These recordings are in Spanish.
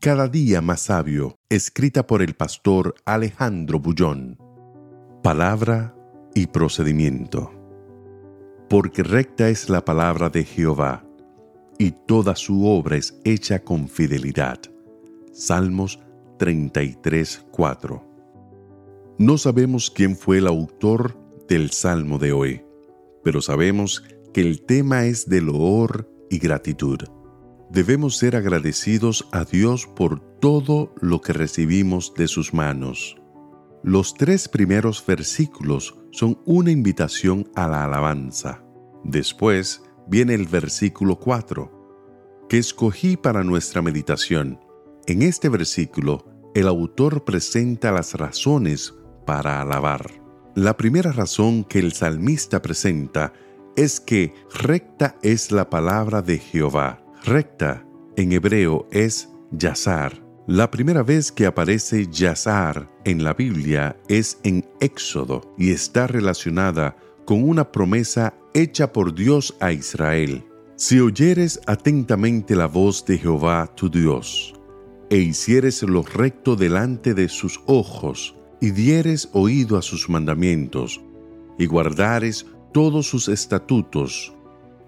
Cada día más sabio, escrita por el pastor Alejandro Bullón. Palabra y procedimiento. Porque recta es la palabra de Jehová, y toda su obra es hecha con fidelidad. Salmos 33, 4. No sabemos quién fue el autor del salmo de hoy, pero sabemos que el tema es de loor y gratitud debemos ser agradecidos a Dios por todo lo que recibimos de sus manos. Los tres primeros versículos son una invitación a la alabanza. Después viene el versículo 4, que escogí para nuestra meditación. En este versículo, el autor presenta las razones para alabar. La primera razón que el salmista presenta es que recta es la palabra de Jehová Recta en hebreo es yazar. La primera vez que aparece yazar en la Biblia es en Éxodo y está relacionada con una promesa hecha por Dios a Israel. Si oyeres atentamente la voz de Jehová tu Dios, e hicieres lo recto delante de sus ojos, y dieres oído a sus mandamientos, y guardares todos sus estatutos,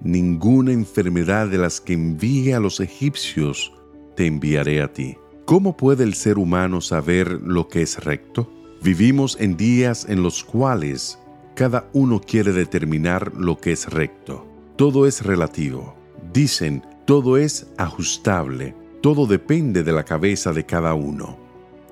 ninguna enfermedad de las que envíe a los egipcios te enviaré a ti. ¿Cómo puede el ser humano saber lo que es recto? Vivimos en días en los cuales cada uno quiere determinar lo que es recto. Todo es relativo. Dicen, todo es ajustable. Todo depende de la cabeza de cada uno.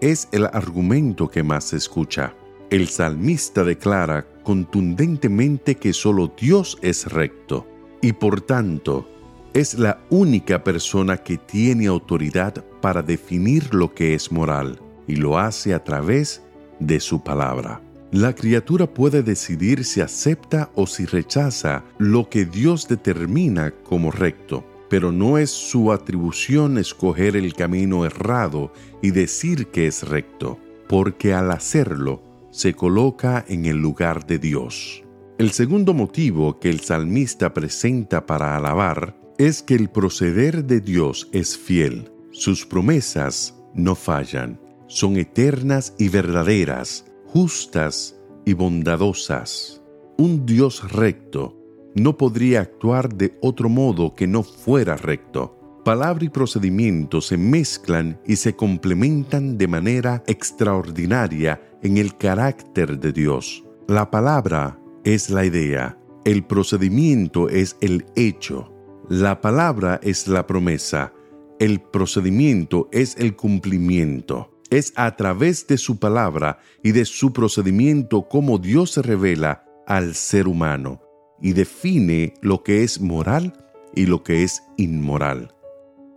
Es el argumento que más se escucha. El salmista declara contundentemente que solo Dios es recto y por tanto es la única persona que tiene autoridad para definir lo que es moral y lo hace a través de su palabra. La criatura puede decidir si acepta o si rechaza lo que Dios determina como recto, pero no es su atribución escoger el camino errado y decir que es recto, porque al hacerlo se coloca en el lugar de Dios. El segundo motivo que el salmista presenta para alabar es que el proceder de Dios es fiel. Sus promesas no fallan, son eternas y verdaderas, justas y bondadosas. Un Dios recto no podría actuar de otro modo que no fuera recto. Palabra y procedimiento se mezclan y se complementan de manera extraordinaria en el carácter de Dios. La palabra es la idea, el procedimiento es el hecho, la palabra es la promesa, el procedimiento es el cumplimiento. Es a través de su palabra y de su procedimiento como Dios se revela al ser humano y define lo que es moral y lo que es inmoral.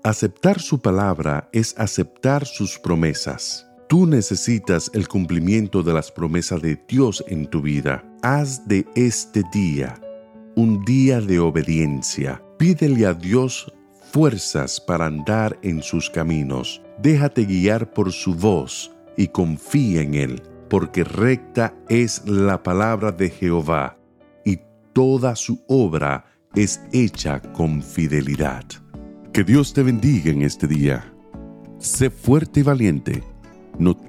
Aceptar su palabra es aceptar sus promesas. Tú necesitas el cumplimiento de las promesas de Dios en tu vida. Haz de este día un día de obediencia. Pídele a Dios fuerzas para andar en sus caminos. Déjate guiar por su voz y confía en Él, porque recta es la palabra de Jehová y toda su obra es hecha con fidelidad. Que Dios te bendiga en este día. Sé fuerte y valiente